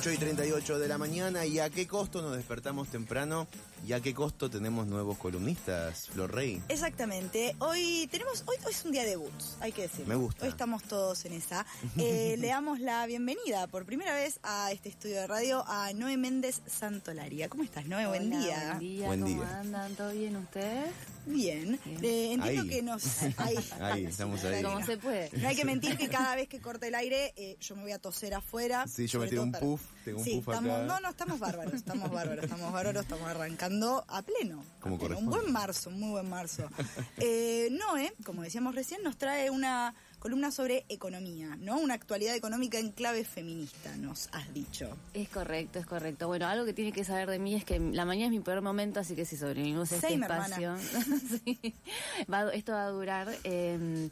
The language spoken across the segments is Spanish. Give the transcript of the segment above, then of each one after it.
8 y 38 de la mañana y a qué costo nos despertamos temprano y a qué costo tenemos nuevos columnistas, Flor Rey. Exactamente. Hoy tenemos, hoy, hoy es un día de boots, hay que decirlo. Me gusta. Hoy estamos todos en esa. Eh, le damos la bienvenida por primera vez a este estudio de radio a Noé Méndez Santolaria. ¿Cómo estás, Noé? buen día. Buen día, Buen ¿cómo día. andan? ¿Todo bien ustedes? Bien. Bien. Eh, entiendo Ahí. que nos. Ahí, Ahí, estamos ahí. Como se puede. No hay que mentir que cada vez que corte el aire, eh, yo me voy a toser afuera. Sí, yo me todo un puff, tengo un Sí, puff estamos, acá. No, no, estamos bárbaros, estamos bárbaros, estamos bárbaros, estamos arrancando a pleno. Como a pleno. Un buen marzo, un muy buen marzo. Eh, Noé, como decíamos recién, nos trae una columna sobre economía, ¿no? Una actualidad económica en clave feminista, nos has dicho. Es correcto, es correcto. Bueno, algo que tiene que saber de mí es que la mañana es mi peor momento, así que si sobrevivimos a este espacio, sí, va- esto va a durar. eh,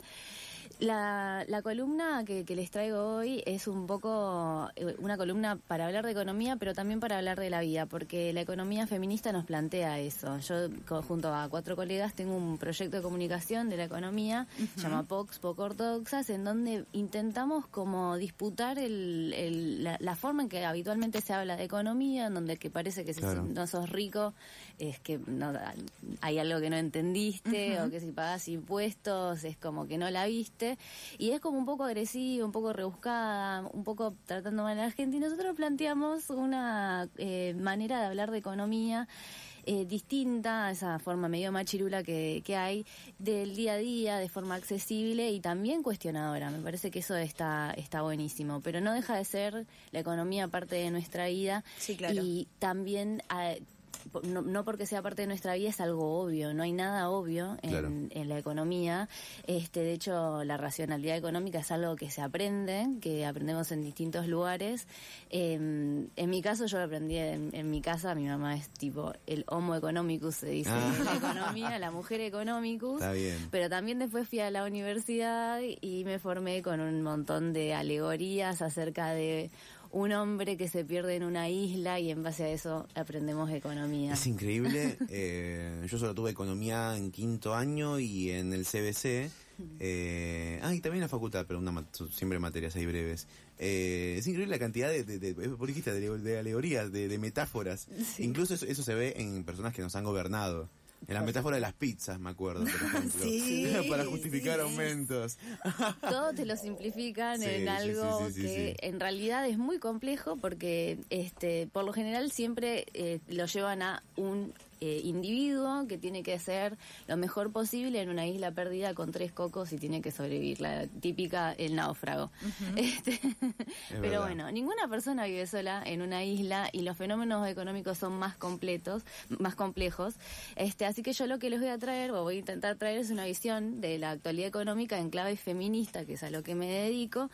la, la columna que, que les traigo hoy es un poco eh, una columna para hablar de economía, pero también para hablar de la vida, porque la economía feminista nos plantea eso. Yo, junto a cuatro colegas, tengo un proyecto de comunicación de la economía, se llama POX, poco ortodoxas, en donde intentamos como disputar el, el- la, la forma en que habitualmente se habla de economía, en donde que parece que si no sos rico es que no, hay algo que no entendiste o que si pagas impuestos es como que no la viste y es como un poco agresiva, un poco rebuscada, un poco tratando mal a la gente y nosotros planteamos una eh, manera de hablar de economía eh, distinta a esa forma medio machirula que, que hay del día a día, de forma accesible y también cuestionadora. Me parece que eso está, está buenísimo, pero no deja de ser la economía parte de nuestra vida Sí, claro. y también ah, no, no porque sea parte de nuestra vida es algo obvio, no hay nada obvio en, Claro. en la economía. Este, de hecho, la racionalidad económica es algo que se aprende, que aprendemos en distintos lugares. Eh, en mi caso, yo lo aprendí en, en mi casa, mi mamá es tipo el homo economicus, se dice Ah. en la economía, la mujer economicus. Está bien. Pero también después fui a la universidad y me formé con un montón de alegorías acerca de un hombre que se pierde en una isla y en base a eso aprendemos economía. Es increíble. eh, yo solo tuve economía en quinto año y en el CBC. Eh, ah, y también en la facultad, pero una, siempre materias ahí breves. Eh, es increíble la cantidad de, de, de, dijiste, de, de alegorías, de, de metáforas. Incluso eso, eso se ve en personas que nos han gobernado. En la metáfora de las pizzas, me acuerdo, por ejemplo. Sí, Para justificar sí. aumentos. Todo te lo simplifican Sí, en algo sí, que en realidad es muy complejo porque este por lo general siempre eh, lo llevan a un eh, individuo que tiene que ser lo mejor posible en una isla perdida con tres cocos y tiene que sobrevivir, la típica el náufrago. Este, pero verdad. bueno, ninguna persona vive sola en una isla y los fenómenos económicos son más completos, más complejos. Este, así que yo lo que les voy a traer, o voy a intentar traer, es una visión de la actualidad económica en clave feminista, que es a lo que me dedico.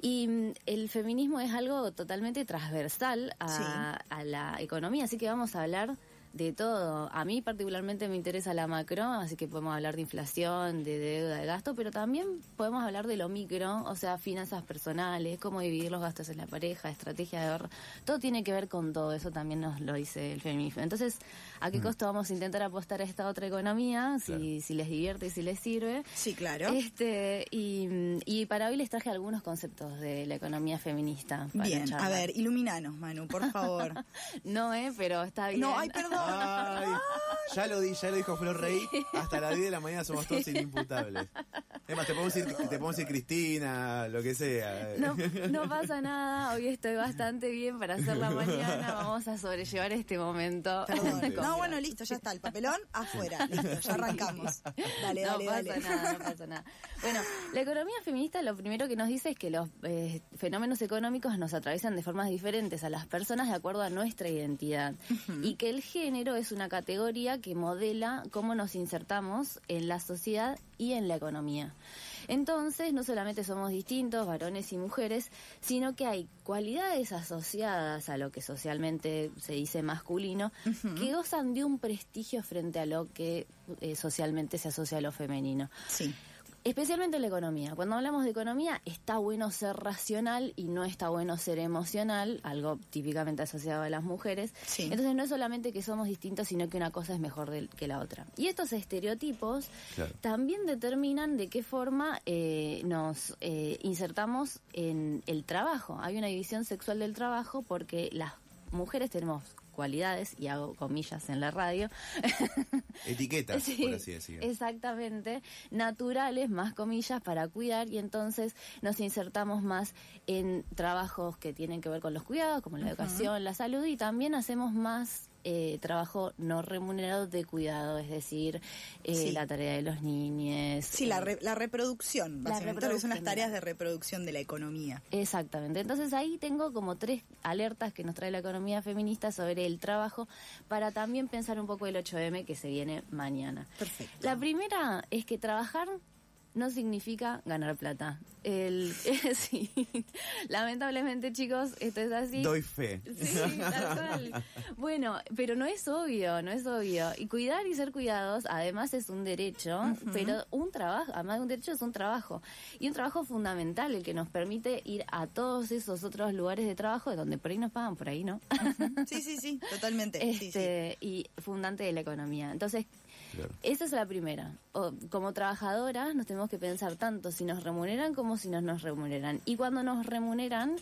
Y mm, el feminismo es algo totalmente transversal a, a la economía, así que vamos a hablar de todo. A mí particularmente me interesa la macro, así que podemos hablar de inflación, de deuda, de gasto, pero también podemos hablar de lo micro, o sea, finanzas personales, cómo dividir los gastos en la pareja, estrategia de ahorro. Todo tiene que ver con todo, eso también nos lo dice el feminismo. Entonces, ¿a qué costo vamos a intentar apostar a esta otra economía? Si, Claro. si les divierte y si les sirve. Sí, claro. Este, y, y para hoy les traje algunos conceptos de la economía feminista. para Bien, a ver, iluminanos, Manu, por favor. No, eh, pero está bien. No, ay, perdón. Ay, ya lo di, ya lo dijo Flor Rey. Hasta las 10 de la mañana somos todos inimputables. Es más, te podemos decir, te podemos decir Cristina, lo que sea. No, no pasa nada, hoy estoy bastante bien para hacer la mañana, vamos a sobrellevar este momento. No, bueno, listo, ya está. El papelón afuera. Listo, ya arrancamos. Dale, no dale, pasa dale. nada, no pasa nada. Bueno, la economía feminista lo primero que nos dice es que los eh, fenómenos económicos nos atraviesan de formas diferentes a las personas de acuerdo a nuestra identidad y que el género es una categoría que modela cómo nos insertamos en la sociedad y en la economía. Entonces, no solamente somos distintos, varones y mujeres, sino que hay cualidades asociadas a lo que socialmente se dice masculino que gozan de un prestigio frente a lo que eh, socialmente se asocia a lo femenino. Sí. Especialmente la economía. Cuando hablamos de economía, está bueno ser racional y no está bueno ser emocional, algo típicamente asociado a las mujeres. Sí. Entonces no es solamente que somos distintos, sino que una cosa es mejor del- que la otra. Y estos estereotipos Claro. también determinan de qué forma eh, nos eh, insertamos en el trabajo. Hay una división sexual del trabajo porque las mujeres tenemos cualidades, y hago comillas en la radio, Etiquetas, Sí, por así decirlo. Exactamente, naturales, más comillas, para cuidar y entonces nos insertamos más en trabajos que tienen que ver con los cuidados, como la educación, la salud y también hacemos más eh, trabajo no remunerado de cuidado, es decir, eh, Sí. la tarea de los niños. Sí, la, eh, re- la reproducción, La básicamente, que son las tareas de reproducción de la economía. Exactamente. Entonces ahí tengo como tres alertas que nos trae la economía feminista sobre el trabajo para también pensar un poco el 8M que se viene mañana. Perfecto. La primera es que trabajar no significa ganar plata. El, sí, lamentablemente chicos, esto es así. Doy fe. Sí, tal cual. Bueno, pero no es obvio, no es obvio. Y cuidar y ser cuidados, además es un derecho, pero un trabajo, además de un derecho es un trabajo. Y un trabajo fundamental, el que nos permite ir a todos esos otros lugares de trabajo, de donde por ahí nos pagan, por ahí no. Sí, sí, sí, totalmente. sí, sí. este, Y fundante de la economía. Entonces, Esa es la primera. O, como trabajadoras nos tenemos que pensar tanto si nos remuneran como si no nos remuneran. Y cuando nos remuneran,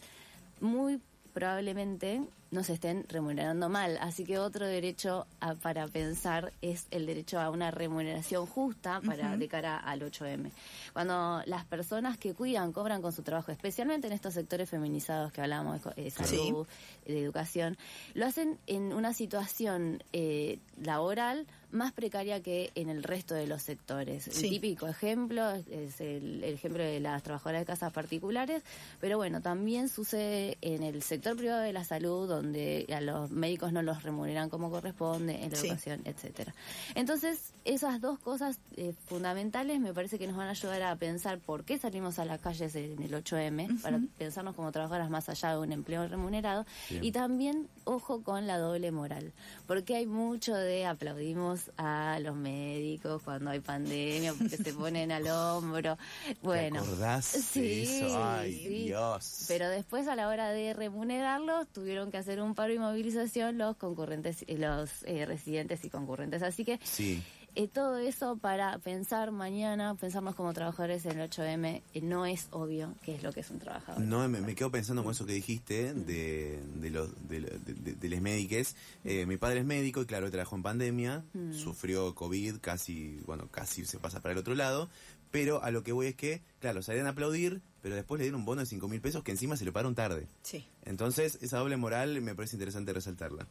muy probablemente nos estén remunerando mal. Así que otro derecho a- para pensar es el derecho a una remuneración justa para de cara al 8M. Cuando las personas que cuidan cobran con su trabajo, especialmente en estos sectores feminizados que hablamos de eh, salud, de educación, lo hacen en una situación eh, laboral más precaria que en el resto de los sectores. Sí. El típico ejemplo es- es el, el ejemplo de las trabajadoras de casas particulares, pero bueno, también sucede en el sector privado de la salud, donde a los médicos no los remuneran como corresponde, en la Sí. educación, etcétera. Entonces, esas dos cosas eh, fundamentales me parece que nos van a ayudar a pensar por qué salimos a las calles en el 8M, para pensarnos como trabajadoras más allá de un empleo remunerado, Bien. y también, ojo con la doble moral, porque hay mucho de aplaudimos a los médicos cuando hay pandemia, porque se ponen al hombro. Bueno, ¿Te acordás de sí, eso? Ay, sí. Dios. Pero después a la hora de remunerarlos tuvieron que hacer un paro y movilización los concurrentes, eh, los eh, residentes y concurrentes. Así que Sí. eh, todo eso para pensar mañana, pensarnos como trabajadores en el 8M, eh, no es obvio qué es lo que es un trabajador. No, me, me quedo pensando con eso que dijiste de, de los de, de- de- les médiques. Eh, mi padre es médico y claro, trabajó en pandemia, Mm. sufrió COVID, casi, bueno, casi se pasa para el otro lado. Pero a lo que voy es que, claro, salían a aplaudir, pero después le dieron un bono de 5 mil pesos que encima se lo pagaron tarde. Sí. Entonces, esa doble moral me parece interesante resaltarla.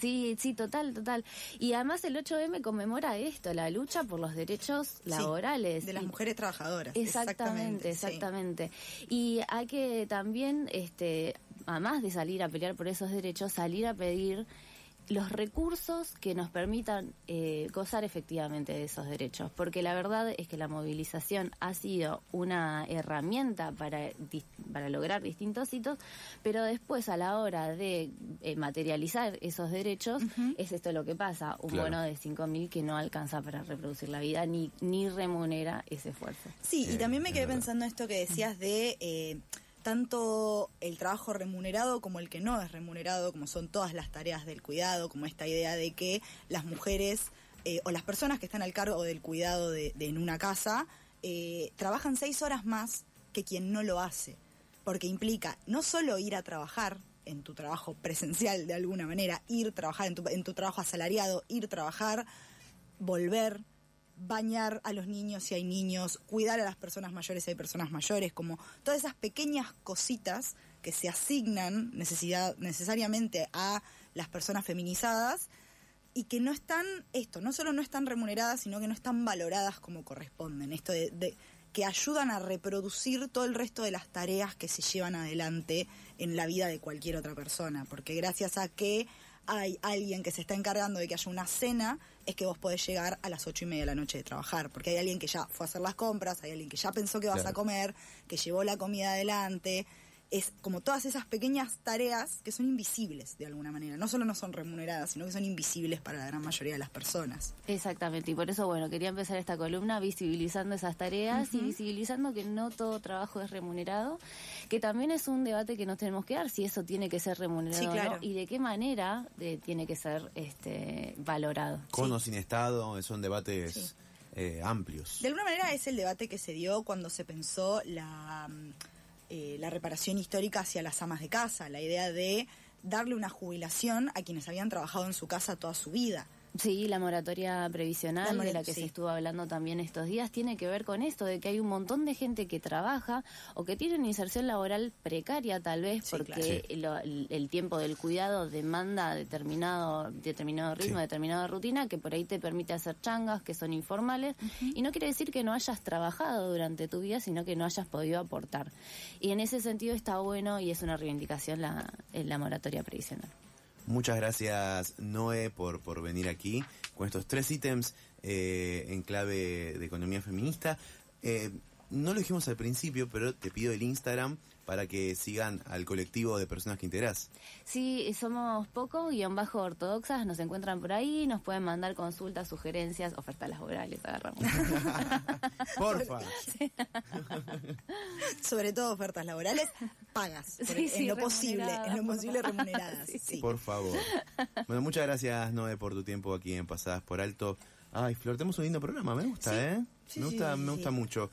Sí, sí, total, total. Y además el 8M conmemora esto, la lucha por los derechos laborales. De las mujeres trabajadoras. Exactamente, sí. exactamente. Y hay que también, este, además de salir a pelear por esos derechos, salir a pedir los recursos que nos permitan eh, gozar efectivamente de esos derechos, porque la verdad es que la movilización ha sido una herramienta para, para lograr distintos hitos, pero después a la hora de eh, materializar esos derechos, es esto lo que pasa, un Claro. bono de 5.000 que no alcanza para reproducir la vida ni, ni remunera ese esfuerzo. Sí, y también me quedé pensando esto que decías de eh, tanto el trabajo remunerado como el que no es remunerado, como son todas las tareas del cuidado, como esta idea de que las mujeres eh, o las personas que están al cargo del cuidado de, en una casa eh, trabajan seis horas más que quien no lo hace, porque implica no solo ir a trabajar en tu trabajo presencial de alguna manera, ir trabajar en tu, en tu trabajo asalariado, ir trabajar, volver, bañar a los niños si hay niños, cuidar a las personas mayores si hay personas mayores, como todas esas pequeñas cositas que se asignan necesidad, necesariamente a las personas feminizadas y que no están, esto, no solo no están remuneradas, sino que no están valoradas como corresponden. Esto de, de- que ayudan a reproducir todo el resto de las tareas que se llevan adelante en la vida de cualquier otra persona. Porque gracias a que hay alguien que se está encargando de que haya una cena, es que vos podés llegar a las ocho y media de la noche de trabajar. Porque hay alguien que ya fue a hacer las compras, hay alguien que ya pensó que vas Claro. a comer, que llevó la comida adelante. Es como todas esas pequeñas tareas que son invisibles de alguna manera. No solo no son remuneradas, sino que son invisibles para la gran mayoría de las personas. Exactamente, y por eso, bueno, quería empezar esta columna visibilizando esas tareas y visibilizando que no todo trabajo es remunerado, que también es un debate que nos tenemos que dar, si eso tiene que ser remunerado o no, y de qué manera de, tiene que ser este, valorado. Con o sin Estado, son debates eh, amplios. De alguna manera es el debate que se dio cuando se pensó la eh, la reparación histórica hacia las amas de casa, la idea de darle una jubilación a quienes habían trabajado en su casa toda su vida. Sí, la moratoria previsional de la que se estuvo hablando también estos días tiene que ver con esto, de que hay un montón de gente que trabaja o que tiene una inserción laboral precaria tal vez porque el, tiempo del cuidado demanda determinado, determinado ritmo, determinada rutina que por ahí te permite hacer changas que son informales y no quiere decir que no hayas trabajado durante tu vida, sino que no hayas podido aportar. Y en ese sentido está bueno y es una reivindicación la, la moratoria previsional. Muchas gracias, Noé, por, por venir aquí con estos tres ítems eh, en clave de economía feminista. Eh, no lo dijimos al principio, pero te pido el Instagram para que sigan al colectivo de personas que integrás. Sí, somos poco, guion bajo ortodoxas, nos encuentran por ahí, nos pueden mandar consultas, sugerencias, ofertas laborales, agarramos. Porfa. Sobre todo ofertas laborales, pagas, en lo posible, en lo posible remuneradas. Por favor. Bueno, muchas gracias, Noé, por tu tiempo aquí en Pasadas por Alto. Ay, Flor, tenemos un lindo programa, me gusta, ¿eh? me gusta, me gusta mucho.